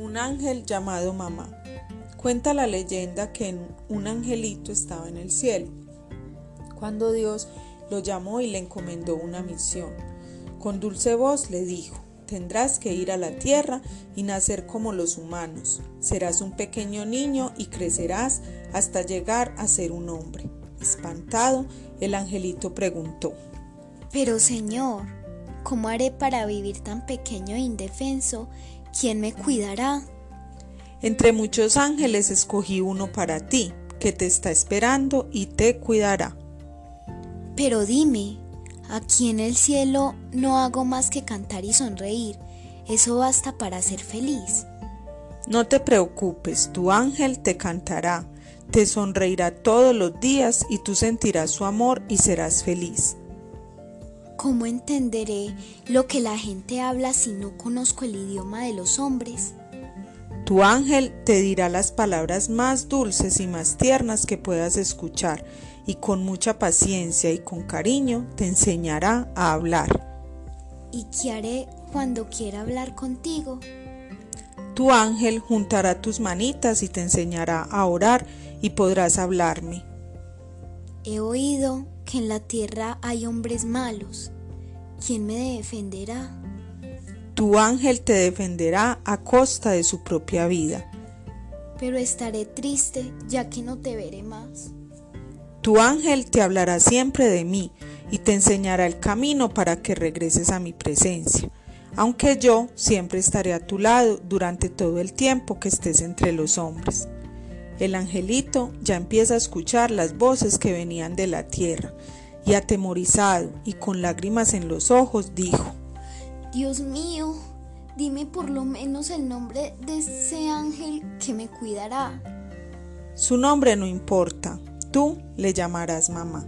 Un ángel llamado mamá. Cuenta la leyenda que un angelito estaba en el cielo. Cuando Dios lo llamó y le encomendó una misión, con dulce voz le dijo, tendrás que ir a la tierra y nacer como los humanos. Serás un pequeño niño y crecerás hasta llegar a ser un hombre. Espantado, el angelito preguntó, Pero Señor, ¿cómo haré para vivir tan pequeño e indefenso ¿quién me cuidará? Entre muchos ángeles escogí uno para ti, que te está esperando y te cuidará. Pero dime, aquí en el cielo no hago más que cantar y sonreír. Eso basta para ser feliz. No te preocupes, tu ángel te cantará, te sonreirá todos los días y tú sentirás su amor y serás feliz. ¿Cómo entenderé lo que la gente habla si no conozco el idioma de los hombres? Tu ángel te dirá las palabras más dulces y más tiernas que puedas escuchar y con mucha paciencia y con cariño te enseñará a hablar. ¿Y qué haré cuando quiera hablar contigo? Tu ángel juntará tus manitas y te enseñará a orar y podrás hablarme. He oído que en la tierra hay hombres malos. ¿Quién me defenderá? Tu ángel te defenderá a costa de su propia vida. Pero estaré triste ya que no te veré más. Tu ángel te hablará siempre de mí y te enseñará el camino para que regreses a mi presencia, aunque yo siempre estaré a tu lado durante todo el tiempo que estés entre los hombres. El angelito ya empieza a escuchar las voces que venían de la tierra, y atemorizado y con lágrimas en los ojos dijo, Dios mío, dime por lo menos el nombre de ese ángel que me cuidará. Su nombre no importa, tú le llamarás mamá.